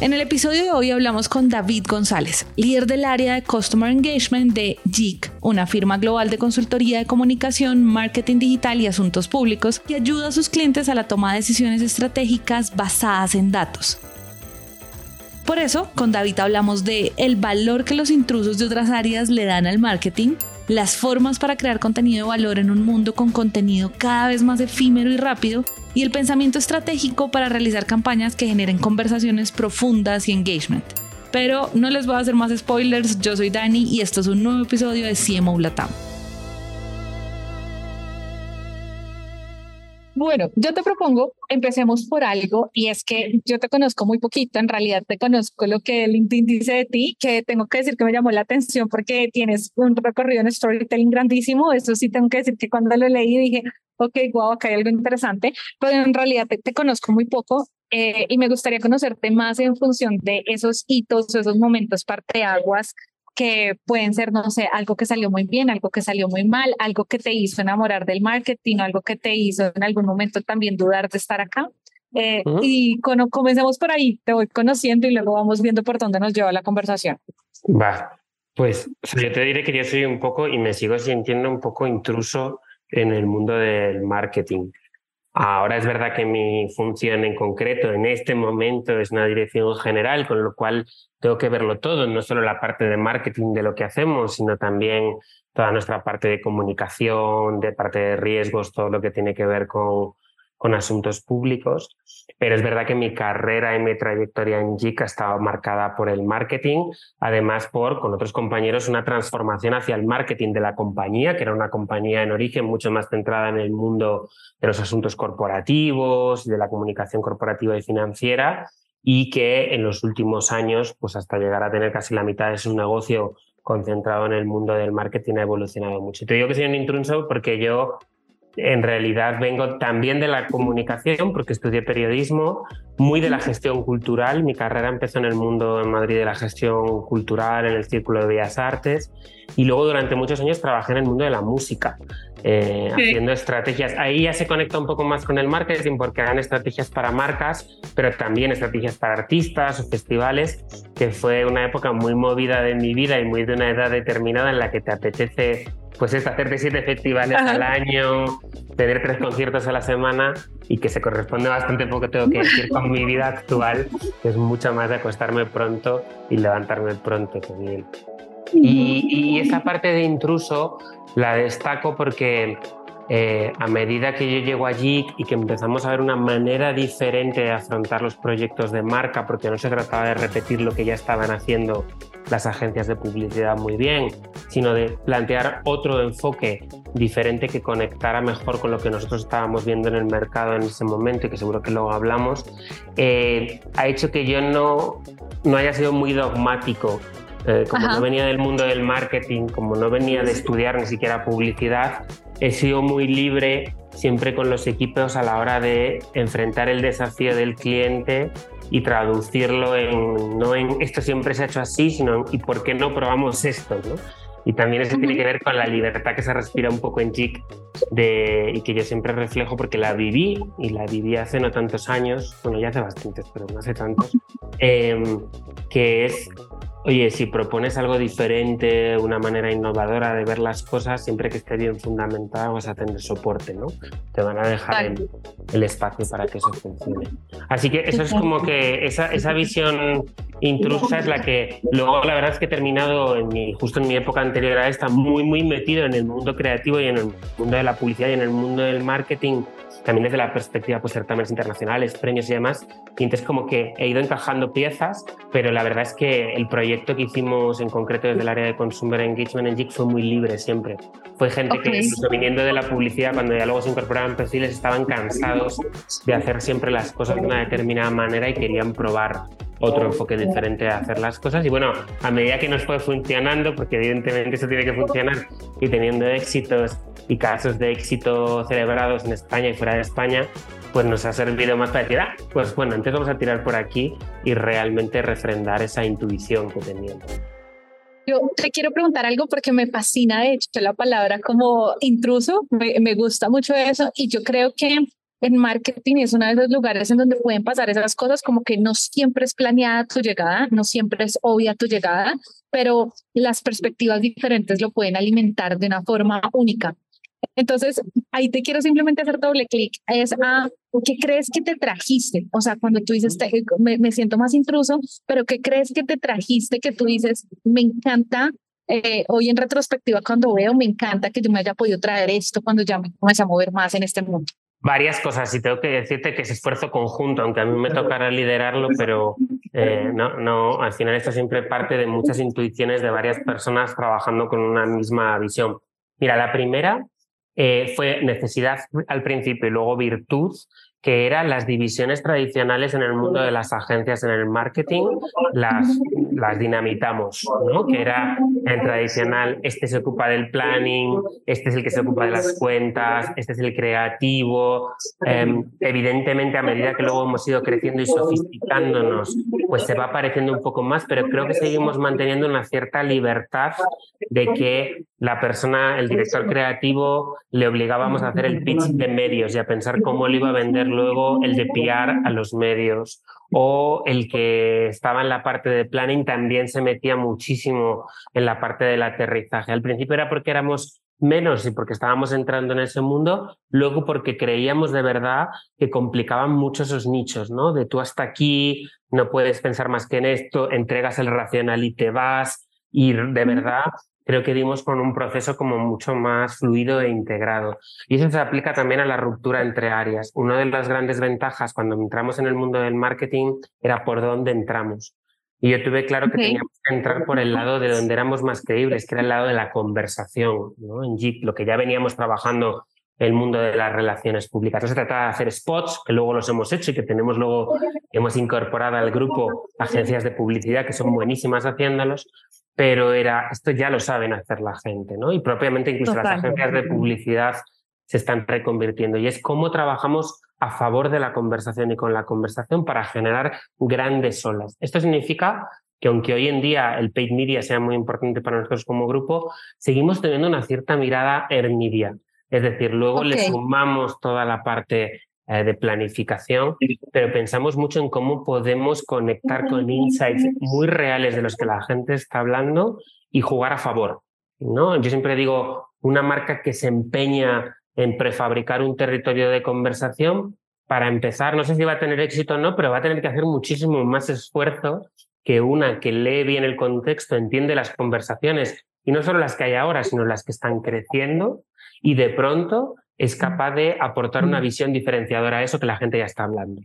En el episodio de hoy hablamos con David González, líder del área de Customer Engagement de JIC, una firma global de consultoría de comunicación, marketing digital y asuntos públicos que ayuda a sus clientes a la toma de decisiones estratégicas basadas en datos. Por eso, con David hablamos de el valor que los intrusos de otras áreas le dan al marketing, las formas para crear contenido de valor en un mundo con contenido cada vez más efímero y rápido y el pensamiento estratégico para realizar campañas que generen conversaciones profundas y engagement. Pero no les voy a hacer más spoilers, yo soy Dani y esto es un nuevo episodio de CMO Latam. Bueno, yo te propongo, empecemos por algo y es que yo te conozco muy poquito, en realidad te conozco lo que LinkedIn dice de ti, que tengo que decir que me llamó la atención porque tienes un recorrido en storytelling grandísimo, eso sí tengo que decir que cuando lo leí dije, ok, wow, acá hay algo interesante, pero en realidad te, conozco muy poco eh, y me gustaría conocerte más en función de esos hitos, esos momentos parteaguas que pueden ser, no sé, algo que salió muy bien, algo que salió muy mal, algo que te hizo enamorar del marketing, algo que te hizo en algún momento también dudar de estar acá. Eh, y con, comencemos por ahí, te voy conociendo y luego vamos viendo por dónde nos lleva la conversación. Va, pues yo te diré que yo soy un poco y me sigo sintiendo un poco intruso en el mundo del marketing. Ahora es verdad que mi función en concreto en este momento es una dirección general, con lo cual tengo que verlo todo, no solo la parte de marketing de lo que hacemos, sino también toda nuestra parte de comunicación, de parte de riesgos, todo lo que tiene que ver con, con asuntos públicos, pero es verdad que mi carrera y mi trayectoria en JIC ha estado marcada por el marketing, además por, con otros compañeros, una transformación hacia el marketing de la compañía, que era una compañía en origen mucho más centrada en el mundo de los asuntos corporativos, de la comunicación corporativa y financiera, y que en los últimos años, pues hasta llegar a tener casi la mitad de su negocio concentrado en el mundo del marketing ha evolucionado mucho. Te digo que soy un intruso porque yo en realidad vengo también de la comunicación, porque estudié periodismo, muy de la gestión cultural. Mi carrera empezó en el mundo en Madrid de la gestión cultural, en el Círculo de Bellas Artes, y luego durante muchos años trabajé en el mundo de la música, eh, haciendo estrategias. Ahí ya se conecta un poco más con el marketing, porque eran estrategias para marcas, pero también estrategias para artistas o festivales, que fue una época muy movida de mi vida y muy de una edad determinada en la que te apetece pues es hacerte siete festivales al año, tener tres conciertos a la semana y que se corresponde bastante poco, tengo que decir, con mi vida actual, que es mucho más de acostarme pronto y levantarme pronto también. Y, y esa parte de intruso la destaco porque eh, a medida que yo llego allí y que empezamos a ver una manera diferente de afrontar los proyectos de marca, porque no se trataba de repetir lo que ya estaban haciendo las agencias de publicidad muy bien, sino de plantear otro enfoque diferente que conectara mejor con lo que nosotros estábamos viendo en el mercado en ese momento y que seguro que luego hablamos, eh, ha hecho que yo no, no haya sido muy dogmático eh, como no venía del mundo del marketing, como no venía de estudiar ni siquiera publicidad, he sido muy libre siempre con los equipos a la hora de enfrentar el desafío del cliente y traducirlo en no en esto siempre se ha hecho así, sino en y por qué no probamos esto, ¿no? Y también eso tiene que ver con la libertad que se respira un poco en JIC de, y que yo siempre reflejo porque la viví y la viví hace no tantos años, bueno, ya hace bastantes, pero no hace tantos, em, que es Oye, si propones algo diferente, una manera innovadora de ver las cosas, siempre que esté bien fundamentada vas a tener soporte, ¿no? Te van a dejar el, espacio para que eso funcione. Así que eso es como que esa, esa visión intrusa es la que luego la verdad es que he terminado en mi, justo en mi época anterior a esta muy, muy metido en el mundo creativo y en el mundo de la publicidad y en el mundo del marketing también desde la perspectiva pues certámenes internacionales, premios y demás, y entonces como que he ido encajando piezas, pero la verdad es que el proyecto que hicimos en concreto desde el área de Consumer Engagement en JIC fue muy libre siempre. Fue gente que incluso viniendo de la publicidad, cuando ya luego se incorporaban perfiles, estaban cansados de hacer siempre las cosas de una determinada manera y querían probar otro enfoque diferente a hacer las cosas. Y bueno, a medida que nos fue funcionando, porque evidentemente eso tiene que funcionar, y teniendo éxitos y casos de éxito celebrados en España y fuera de España, pues nos ha servido más para decir, ah, pues bueno, entonces vamos a tirar por aquí y realmente refrendar esa intuición que teníamos. Yo te quiero preguntar algo porque me fascina, de hecho, la palabra como intruso, me, me gusta mucho eso y yo creo que en marketing es uno de esos lugares en donde pueden pasar esas cosas como que no siempre es planeada tu llegada, no siempre es obvia tu llegada, pero las perspectivas diferentes lo pueden alimentar de una forma única. Entonces, ahí te quiero simplemente hacer doble clic. Es a qué crees que te trajiste. O sea, cuando tú dices, me, me, siento más intruso, pero qué crees que te trajiste que tú dices, me encanta. Eh, hoy en retrospectiva, cuando veo, me encanta que yo me haya podido traer esto cuando ya me comencé a mover más en este mundo. Varias cosas, y tengo que decirte que es esfuerzo conjunto, aunque a mí me tocará liderarlo, pero eh, no, no, al final esto siempre parte de muchas intuiciones de varias personas trabajando con una misma visión. Mira, la primera eh, fue necesidad al principio y luego virtud, que eran las divisiones tradicionales en el mundo de las agencias en el marketing, las, las dinamitamos, ¿no? Que era el tradicional, este se ocupa del planning, este es el que se ocupa de las cuentas, este es el creativo. Em, evidentemente, a medida que luego hemos ido creciendo y sofisticándonos, pues se va apareciendo un poco más, pero creo que seguimos manteniendo una cierta libertad de que la persona, el director creativo, le obligábamos a hacer el pitch de medios y a pensar cómo le iba a vender luego el de PR a los medios o el que estaba en la parte de planning también se metía muchísimo en la parte del aterrizaje. Al principio era porque éramos menos y porque estábamos entrando en ese mundo, luego porque creíamos de verdad que complicaban mucho esos nichos, ¿no? De tú hasta aquí, no puedes pensar más que en esto, entregas el racional y te vas, y de verdad creo que dimos con un proceso como mucho más fluido e integrado. Y eso se aplica también a la ruptura entre áreas. Una de las grandes ventajas cuando entramos en el mundo del marketing era por dónde entramos. Y yo tuve claro que teníamos que entrar por el lado de donde éramos más creíbles, que era el lado de la conversación. ¿no? En Jeep, lo que ya veníamos trabajando el mundo de las relaciones públicas. No se trata de hacer spots, que luego los hemos hecho y que tenemos luego, hemos incorporado al grupo agencias de publicidad que son buenísimas haciéndolos, pero era, esto ya lo saben hacer la gente, ¿no? Y propiamente incluso las agencias de publicidad se están reconvirtiendo. Y es cómo trabajamos a favor de la conversación y con la conversación para generar grandes olas. Esto significa que aunque hoy en día el paid media sea muy importante para nosotros como grupo, seguimos teniendo una cierta mirada media. Es decir, luego le sumamos toda la parte eh, de planificación, pero pensamos mucho en cómo podemos conectar con insights muy reales de los que la gente está hablando y jugar a favor. ¿no? Yo siempre digo, una marca que se empeña en prefabricar un territorio de conversación, para empezar, no sé si va a tener éxito o no, pero va a tener que hacer muchísimo más esfuerzo que una que lee bien el contexto, entiende las conversaciones, y no solo las que hay ahora, sino las que están creciendo, y de pronto es capaz de aportar una visión diferenciadora a eso que la gente ya está hablando.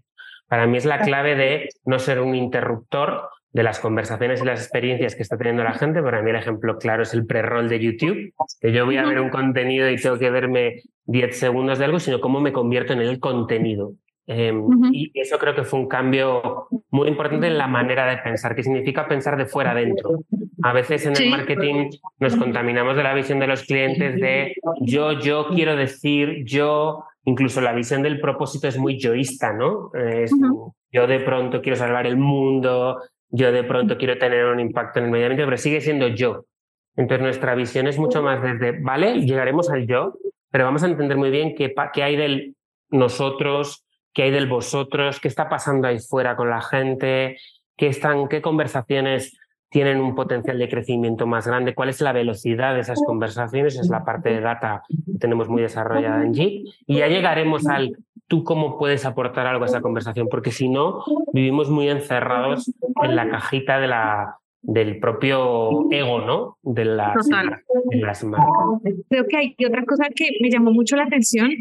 Para mí es la clave de no ser un interruptor de las conversaciones y las experiencias que está teniendo la gente. Para mí el ejemplo claro es el pre-roll de YouTube, que yo voy a ver un contenido y tengo que verme 10 segundos de algo, sino cómo me convierto en el contenido. Em, y eso creo que fue un cambio muy importante en la manera de pensar, que significa pensar de fuera adentro. A veces en el marketing nos contaminamos de la visión de los clientes de yo, yo quiero decir, yo, incluso la visión del propósito es muy yoísta, ¿no? Yo de pronto quiero salvar el mundo, yo de pronto quiero tener un impacto en el medio ambiente, pero sigue siendo yo. Entonces nuestra visión es mucho más desde, vale, llegaremos al yo, pero vamos a entender muy bien qué, qué hay del nosotros, qué hay del vosotros, qué está pasando ahí fuera con la gente, qué, están, qué conversaciones tienen un potencial de crecimiento más grande, cuál es la velocidad de esas conversaciones, es la parte de data que tenemos muy desarrollada en Jeep, y ya llegaremos al tú cómo puedes aportar algo a esa conversación, porque si no, vivimos muy encerrados en la cajita de la, del propio ego, ¿no? De las, de las marcas. Creo que hay otra cosa que me llamó mucho la atención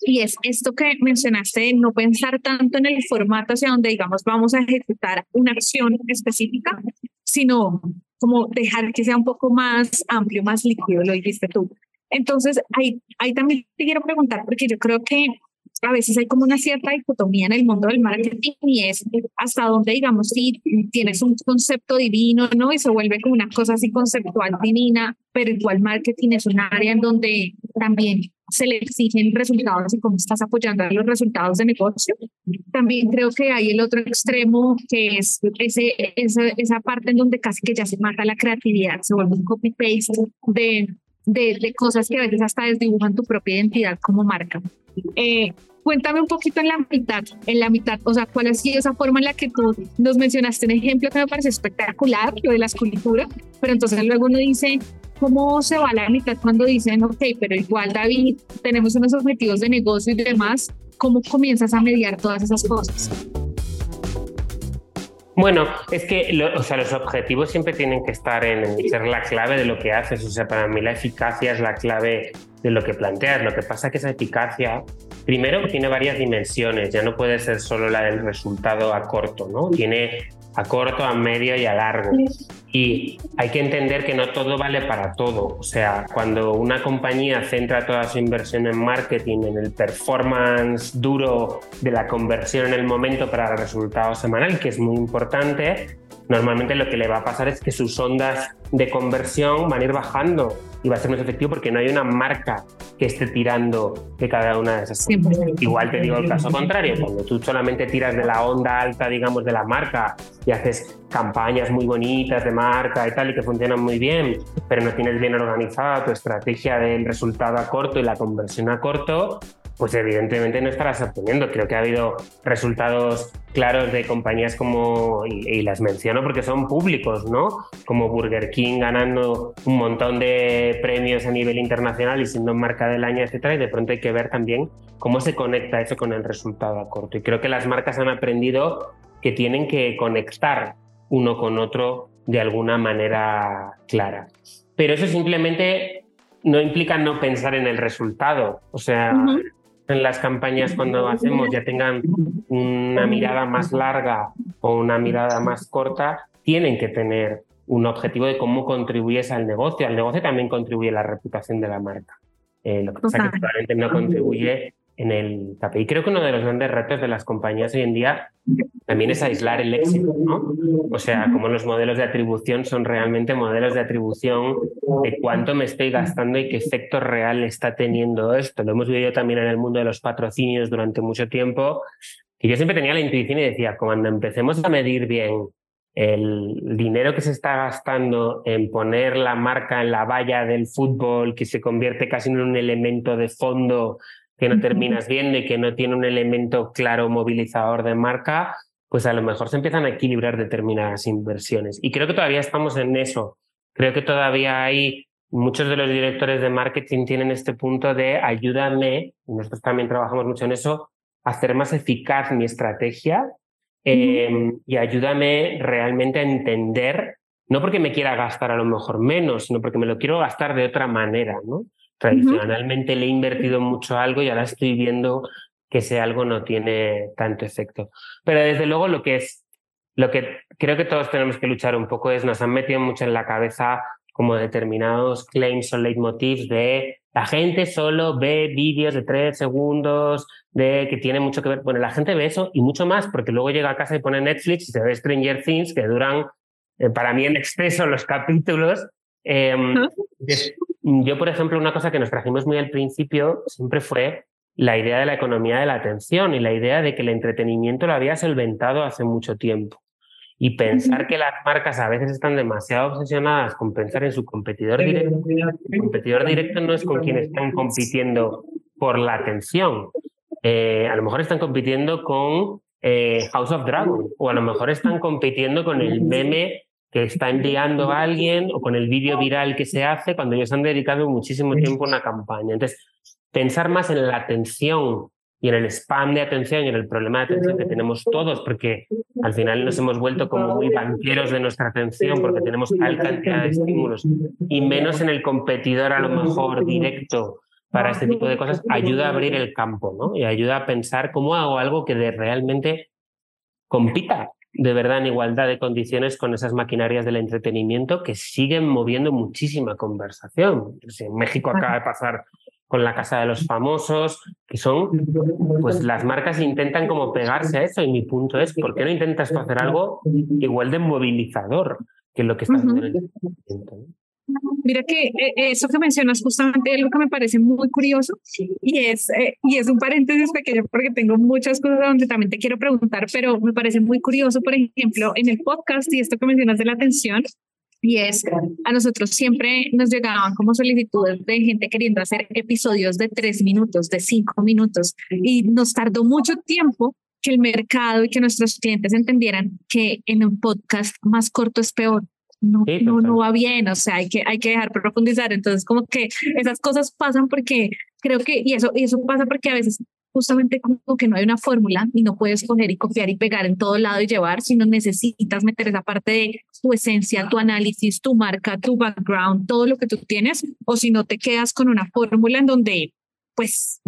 y es esto que mencionaste de no pensar tanto en el formato hacia donde, digamos, vamos a ejecutar una acción específica, sino como dejar que sea un poco más amplio, más líquido, lo dijiste tú. Entonces, ahí, ahí también te quiero preguntar, porque yo creo que a veces hay como una cierta dicotomía en el mundo del marketing y es hasta dónde, digamos, si tienes un concepto divino, ¿no? Y se vuelve como una cosa así conceptual divina, pero igual marketing es un área en donde también se le exigen resultados y cómo estás apoyando a los resultados de negocio. También creo que hay el otro extremo, que es ese, esa, esa parte en donde casi que ya se mata la creatividad, se vuelve un copy-paste de, de, de, cosas que a veces hasta desdibujan tu propia identidad como marca. Eh, cuéntame un poquito en la mitad, en la mitad, o sea, cuál ha sido esa forma en la que tú nos mencionaste un ejemplo que me parece espectacular, lo de la escultura, pero entonces luego uno dice, ¿cómo se va la mitad cuando dicen, ok, pero igual David, tenemos unos objetivos de negocio y demás, ¿cómo comienzas a mediar todas esas cosas? Bueno, es que o sea, los objetivos siempre tienen que estar en ser la clave de lo que haces. O sea, para mí la eficacia es la clave de lo que planteas. Lo que pasa es que esa eficacia, primero, tiene varias dimensiones. Ya no puede ser solo la del resultado a corto, ¿no? Tiene a corto, a medio y a largo. Y hay que entender que no todo vale para todo. O sea, cuando una compañía centra toda su inversión en marketing, en el performance duro de la conversión en el momento para el resultado semanal, que es muy importante, normalmente lo que le va a pasar es que sus ondas de conversión van a ir bajando y va a ser más efectivo porque no hay una marca que esté tirando de cada una de esas Igual te digo el caso contrario, cuando tú solamente tiras de la onda alta, digamos, de la marca y haces campañas muy bonitas de marca y tal y que funcionan muy bien, pero no tienes bien organizada tu estrategia del resultado a corto y la conversión a corto, pues evidentemente no estarás obteniendo. Creo que ha habido resultados claros de compañías como, y, las menciono porque son públicos, ¿no? Como Burger King ganando un montón de premios a nivel internacional y siendo marca del año, etcétera, y de pronto hay que ver también cómo se conecta eso con el resultado a corto. Y creo que las marcas han aprendido que tienen que conectar uno con otro de alguna manera clara. Pero eso simplemente no implica no pensar en el resultado. O sea, en las campañas cuando hacemos ya tengan una mirada más larga o una mirada más corta, tienen que tener un objetivo de cómo contribuyes al negocio. Al negocio también contribuye la reputación de la marca. Eh, lo que pasa es que probablemente no contribuye en el KPI. Creo que uno de los grandes retos de las compañías hoy en día también es aislar el éxito, ¿no? O sea, como los modelos de atribución son realmente modelos de atribución de cuánto me estoy gastando y qué efecto real está teniendo esto. Lo hemos vivido también en el mundo de los patrocinios durante mucho tiempo. Y yo siempre tenía la intuición y decía, cuando empecemos a medir bien el dinero que se está gastando en poner la marca en la valla del fútbol, que se convierte casi en un elemento de fondo que no terminas viendo y que no tiene un elemento claro movilizador de marca, pues a lo mejor se empiezan a equilibrar determinadas inversiones. Y creo que todavía estamos en eso. Creo que todavía hay muchos de los directores de marketing tienen este punto de ayúdame, y nosotros también trabajamos mucho en eso, hacer más eficaz mi estrategia em, y ayúdame realmente a entender, no porque me quiera gastar a lo mejor menos, sino porque me lo quiero gastar de otra manera, ¿no? Tradicionalmente le he invertido mucho algo y ahora estoy viendo que ese algo no tiene tanto efecto. Pero desde luego lo que es, lo que creo que todos tenemos que luchar un poco es, nos han metido mucho en la cabeza como determinados claims o leitmotivs de la gente solo ve vídeos de tres segundos, de que tiene mucho que ver. Bueno, la gente ve eso y mucho más, porque luego llega a casa y pone Netflix y se ve Stranger Things, que duran, eh, para mí en exceso los capítulos. Em, yo, por ejemplo, una cosa que nos trajimos muy al principio siempre fue la idea de la economía de la atención y la idea de que el entretenimiento lo había solventado hace mucho tiempo. Y pensar que las marcas a veces están demasiado obsesionadas con pensar en su competidor directo. El competidor directo no es con quien están compitiendo por la atención. Eh, a lo mejor están compitiendo con eh, House of Dragon o a lo mejor están compitiendo con el meme que está enviando a alguien o con el vídeo viral que se hace cuando ellos han dedicado muchísimo tiempo a una campaña. Entonces, pensar más en la atención y en el spam de atención y en el problema de atención que tenemos todos, porque al final nos hemos vuelto como muy banqueros de nuestra atención porque tenemos tal cantidad de estímulos y menos en el competidor a lo mejor directo para este tipo de cosas, ayuda a abrir el campo ¿no? y ayuda a pensar cómo hago algo que de realmente compita de verdad en igualdad de condiciones con esas maquinarias del entretenimiento que siguen moviendo muchísima conversación. En México acaba de pasar con la Casa de los Famosos, que son, pues las marcas intentan como pegarse a eso y mi punto es, ¿por qué no intentas hacer algo igual de movilizador que lo que está haciendo el entretenimiento? Mira que eh, eso que mencionas justamente es lo que me parece muy curioso y es, eh, y es un paréntesis pequeño porque tengo muchas cosas donde también te quiero preguntar, pero me parece muy curioso, por ejemplo, en el podcast y esto que mencionas de la atención, y es, a nosotros siempre nos llegaban como solicitudes de gente queriendo hacer episodios de tres minutos, de cinco minutos, y nos tardó mucho tiempo que el mercado y que nuestros clientes entendieran que en un podcast más corto es peor. No, no, no va bien, o sea, hay que, hay que dejar profundizar. Entonces, como que esas cosas pasan porque creo que, y eso, y eso pasa porque a veces justamente como que no hay una fórmula y no puedes coger y copiar y pegar en todo lado y llevar, sino necesitas meter esa parte de tu esencia, tu análisis, tu marca, tu background, todo lo que tú tienes, o si no te quedas con una fórmula en donde, pues...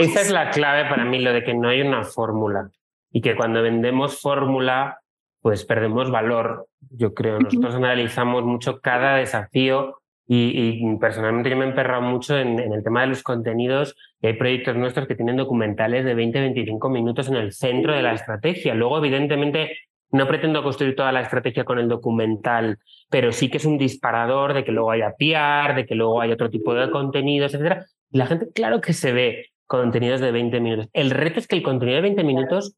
Esa es la clave para mí, lo de que no hay una fórmula y que cuando vendemos fórmula, pues perdemos valor. Yo creo, nosotros analizamos mucho cada desafío y, personalmente yo me he emperrado mucho en, el tema de los contenidos y hay proyectos nuestros que tienen documentales de 20-25 minutos en el centro de la estrategia. Luego, evidentemente, no pretendo construir toda la estrategia con el documental, pero sí que es un disparador de que luego haya PR, de que luego haya otro tipo de contenidos, etc. Y la gente, claro que se ve contenidos de 20 minutos. El reto es que el contenido de 20 minutos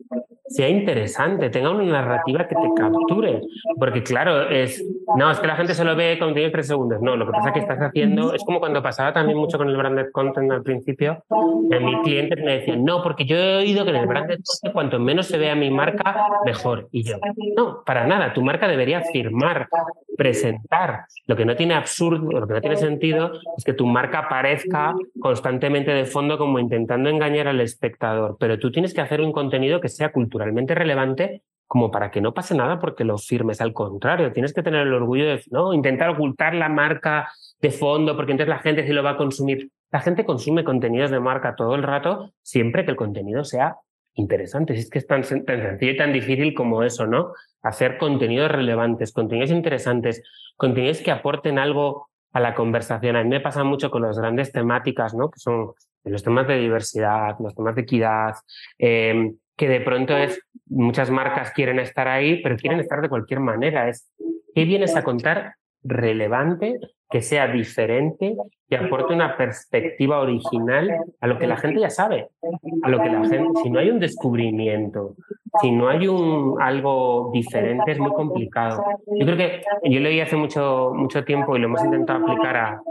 sea interesante, tenga una narrativa que te capture. Porque claro, es, no, es que la gente solo ve contenido de tres segundos. No, lo que pasa es que estás haciendo, es como cuando pasaba también mucho con el branded content al principio, en mis clientes me decían, no, porque yo he oído que en el branded content cuanto menos se vea mi marca, mejor. Y yo, no, para nada, tu marca debería firmar, presentar. Lo que no tiene absurdo, lo que no tiene sentido es que tu marca aparezca constantemente de fondo como intentando engañar al espectador, pero tú tienes que hacer un contenido que sea cultural culturalmente relevante como para que no pase nada porque lo firmes. Al contrario, tienes que tener el orgullo de ¿no? intentar ocultar la marca de fondo porque entonces la gente sí lo va a consumir. La gente consume contenidos de marca todo el rato siempre que el contenido sea interesante. Si es que es tan, sencillo y tan difícil como eso, ¿no? Hacer contenidos relevantes, contenidos interesantes, contenidos que aporten algo a la conversación. A mí me pasa mucho con las grandes temáticas, ¿no? Que son los temas de diversidad, los temas de equidad, eh, que de pronto es, muchas marcas quieren estar ahí, pero quieren estar de cualquier manera. Es, ¿qué vienes a contar relevante, que sea diferente, que aporte una perspectiva original a lo que la gente ya sabe, a lo que la gente, si no hay un descubrimiento, si no hay un algo diferente es muy complicado. Yo creo que yo leí hace mucho mucho tiempo y lo hemos intentado aplicar a,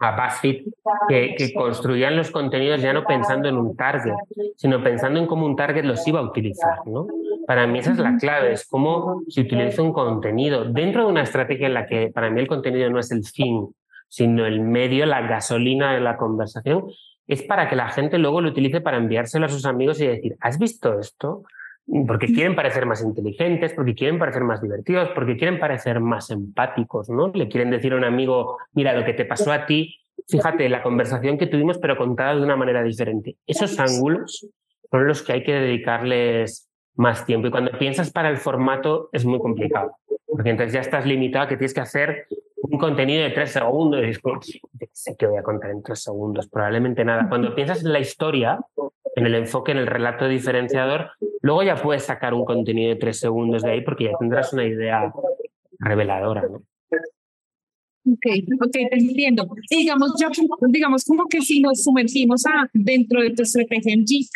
a BuzzFeed, que, que construían los contenidos ya no pensando en un target, sino pensando en cómo un target los iba a utilizar, ¿no? Para mí esa es la clave, es cómo se utiliza un contenido dentro de una estrategia en la que para mí el contenido no es el fin, sino el medio, la gasolina de la conversación, es para que la gente luego lo utilice para enviárselo a sus amigos y decir, ¿has visto esto? Porque quieren parecer más inteligentes, porque quieren parecer más divertidos, porque quieren parecer más empáticos, ¿no? Le quieren decir a un amigo, mira, lo que te pasó a ti, fíjate, la conversación que tuvimos, pero contada de una manera diferente. Esos ángulos son los que hay que dedicarles más tiempo. Y cuando piensas para el formato es muy complicado, porque entonces ya estás limitado a que tienes que hacer un contenido de tres segundos y dices, sé que voy a contar en tres segundos, probablemente nada. Cuando piensas en la historia, en el enfoque, en el relato diferenciador, luego ya puedes sacar un contenido de tres segundos de ahí porque ya tendrás una idea reveladora, ¿no? Ok, ok, te entiendo. Digamos, ya, digamos como que si nos sumergimos a, dentro de tu estrategia en G,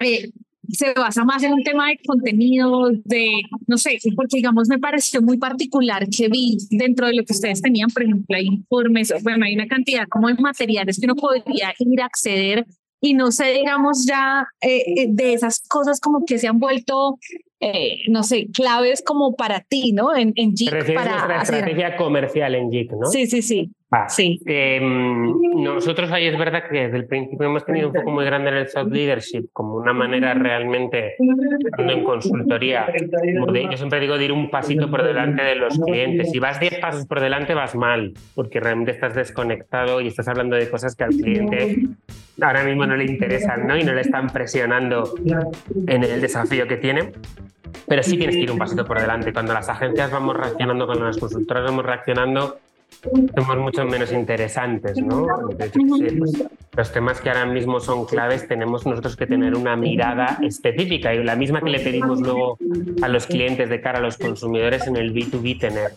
eh, se basa más en un tema de contenido, de, no sé, porque digamos me pareció muy particular que vi dentro de lo que ustedes tenían, por ejemplo, hay informes, bueno, hay una cantidad como de materiales que uno podría ir a acceder y no sé, digamos ya eh, eh, de esas cosas como que se han vuelto eh, no sé, claves como para ti, ¿no? En, en JIC. para la estrategia comercial en JIC, ¿no? Sí, sí, sí. sí. Em, nosotros ahí es verdad que desde el principio hemos tenido un poco muy grande en el soft leadership, como una manera realmente, en consultoría, yo siempre digo de ir un pasito por delante de los clientes. Si vas 10 pasos por delante vas mal, porque realmente estás desconectado y estás hablando de cosas que al cliente ahora mismo no le interesan, ¿no? Y no le están presionando en el desafío que tiene. Pero sí tienes que ir un pasito por delante. Cuando las agencias vamos reaccionando, cuando las consultoras vamos reaccionando, somos mucho menos interesantes, ¿no? Los temas que ahora mismo son claves, tenemos nosotros que tener una mirada específica y la misma que le pedimos luego a los clientes de cara a los consumidores en el B2B tener.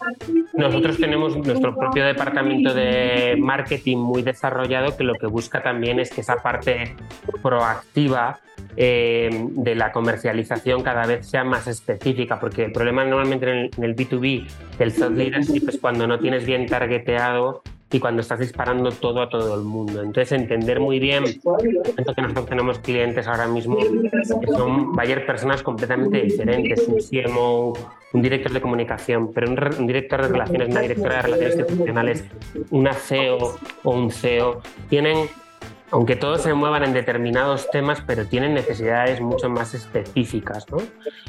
Nosotros tenemos nuestro propio departamento de marketing muy desarrollado que lo que busca también es que esa parte proactiva eh, de la comercialización cada vez sea más específica, porque el problema normalmente en el, B2B del thought leadership es cuando no tienes bien targeteado y cuando estás disparando todo a todo el mundo. Entonces, entender muy bien, que nosotros tenemos clientes ahora mismo que son varias personas completamente diferentes, un CMO, un director de comunicación, pero un, director de relaciones, una directora de relaciones institucionales, una CEO o un CEO, tienen aunque todos se muevan en determinados temas, pero tienen necesidades mucho más específicas. ¿no?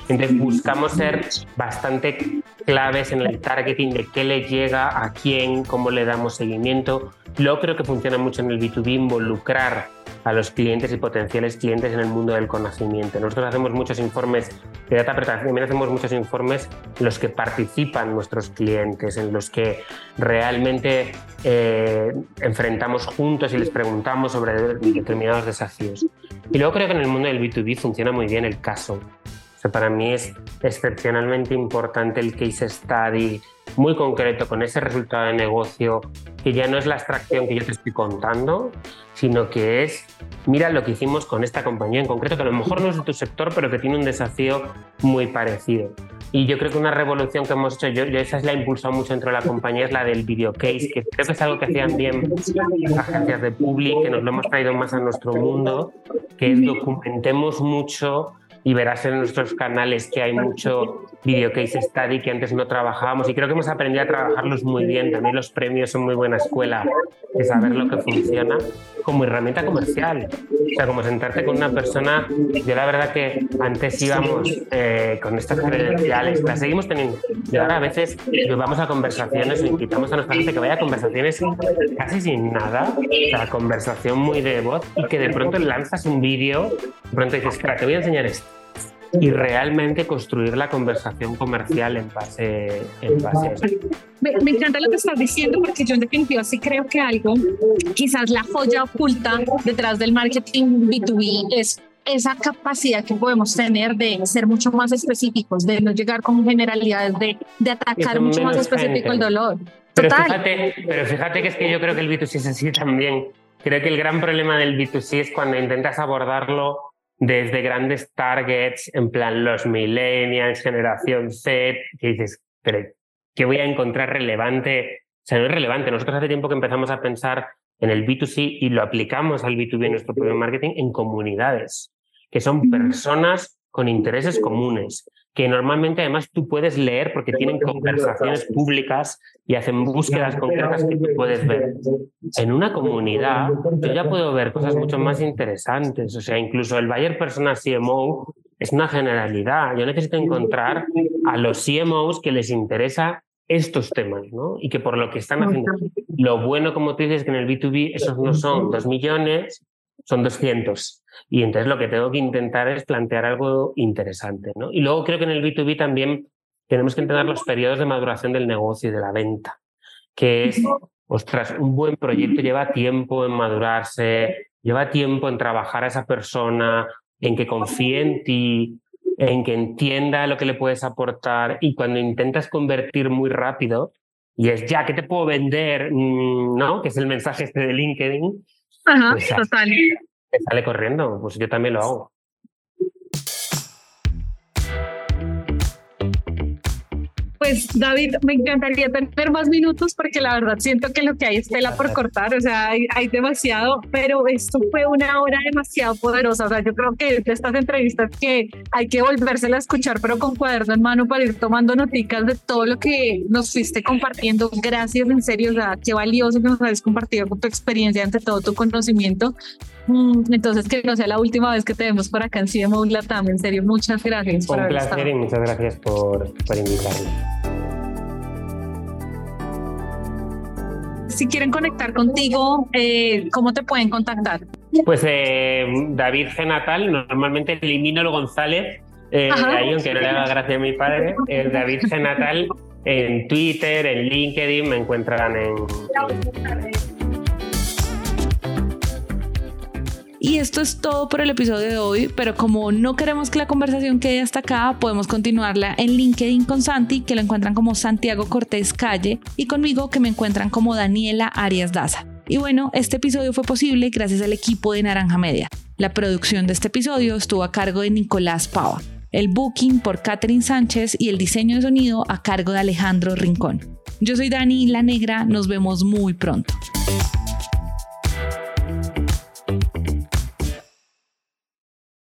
Entonces buscamos ser bastante claves en el targeting de qué le llega a quién, cómo le damos seguimiento. Luego creo que funciona mucho en el B2B involucrar a los clientes y potenciales clientes en el mundo del conocimiento. Nosotros hacemos muchos informes de data, pero también hacemos muchos informes en los que participan nuestros clientes, en los que realmente eh, enfrentamos juntos y les preguntamos sobre determinados desafíos. Y luego creo que en el mundo del B2B funciona muy bien el caso. para mí es excepcionalmente importante el case study muy concreto con ese resultado de negocio que ya no es la abstracción que yo te estoy contando, sino que es, mira lo que hicimos con esta compañía en concreto, que a lo mejor no es de tu sector, pero que tiene un desafío muy parecido. Y yo creo que una revolución que hemos hecho, yo, esa es la he mucho dentro de la compañía, es la del video case, que creo que es algo que hacían bien las agencias de public, que nos lo hemos traído más a nuestro mundo, que documentemos mucho y verás en nuestros canales que hay mucho video case study que antes no trabajábamos y creo que hemos aprendido a trabajarlos muy bien. También los premios son muy buena escuela de saber lo que funciona como herramienta comercial. O sea, como sentarte con una persona. Yo la verdad que antes íbamos eh, con estas credenciales, las seguimos teniendo. Y ahora a veces vamos a conversaciones o invitamos a nuestra gente que vaya a conversaciones casi sin nada, o sea, conversación muy de voz y que de pronto lanzas un vídeo, de pronto dices, espera, te voy a enseñar esto y realmente construir la conversación comercial en base, en base a eso. Me, me, encanta lo que estás diciendo porque yo en definitiva sí creo que algo, quizás la joya oculta detrás del marketing B2B es esa capacidad que podemos tener de ser mucho más específicos, de no llegar con generalidades, de, de atacar mucho más específico el dolor. Pero fíjate, pero fíjate que es que yo creo que el B2C es así también. Creo que el gran problema del B2C es cuando intentas abordarlo desde grandes targets, en plan los millennials, generación Z, que dices, pero ¿qué voy a encontrar relevante? O sea, no es relevante. Nosotros hace tiempo que empezamos a pensar en el B2C y lo aplicamos al B2B en nuestro propio marketing en comunidades, que son personas con intereses comunes, que normalmente además tú puedes leer porque tienen conversaciones públicas y hacen búsquedas concretas que tú puedes ver. En una comunidad yo ya puedo ver cosas mucho más interesantes, o sea, incluso el Bayer Persona CMO es una generalidad. Yo necesito encontrar a los CMOs que les interesa estos temas, ¿no? Y que por lo que están haciendo. Lo bueno, como tú dices, que en el B2B esos no son dos millones, son 200. Y entonces lo que tengo que intentar es plantear algo interesante. ¿no? Y luego creo que en el B2B también tenemos que entender los periodos de maduración del negocio y de la venta, que es, ostras, un buen proyecto lleva tiempo en madurarse, lleva tiempo en trabajar a esa persona, en que confíe en ti, en que entienda lo que le puedes aportar y cuando intentas convertir muy rápido, y es ya, ¿qué te puedo vender? Mm, ¿No? Que es el mensaje este de LinkedIn. Ajá, pues, total sale corriendo, pues yo también lo hago. Pues David, me encantaría tener más minutos porque la verdad siento que lo que hay es tela por cortar, o sea, hay, hay, demasiado, pero esto fue una hora demasiado poderosa, o sea, yo creo que de estas entrevistas que hay que volvérsela a escuchar, pero con cuaderno en mano para ir tomando noticas de todo lo que nos fuiste compartiendo. Gracias, en serio, o sea, qué valioso que nos hayas compartido con tu experiencia, ante todo tu conocimiento. Mm, entonces, que no sea la última vez que te vemos por acá en CMO Latam. En serio, muchas gracias. Un placer y muchas gracias por, por invitarme. Si quieren conectar contigo, eh, ¿cómo te pueden contactar? Pues eh, David Genatal, normalmente elimino el González, eh, ahí, aunque no le haga gracia a mi padre, David Genatal en Twitter, en LinkedIn, me encuentran en Y esto es todo por el episodio de hoy, pero como no queremos que la conversación quede hasta acá, podemos continuarla en LinkedIn con Santi, que lo encuentran como Santiago Cortés Calle, y conmigo que me encuentran como Daniela Arias Daza. Y bueno, este episodio fue posible gracias al equipo de Naranja Media. La producción de este episodio estuvo a cargo de Nicolás Pava, el booking por Catherine Sánchez y el diseño de sonido a cargo de Alejandro Rincón. Yo soy Dani La Negra, nos vemos muy pronto.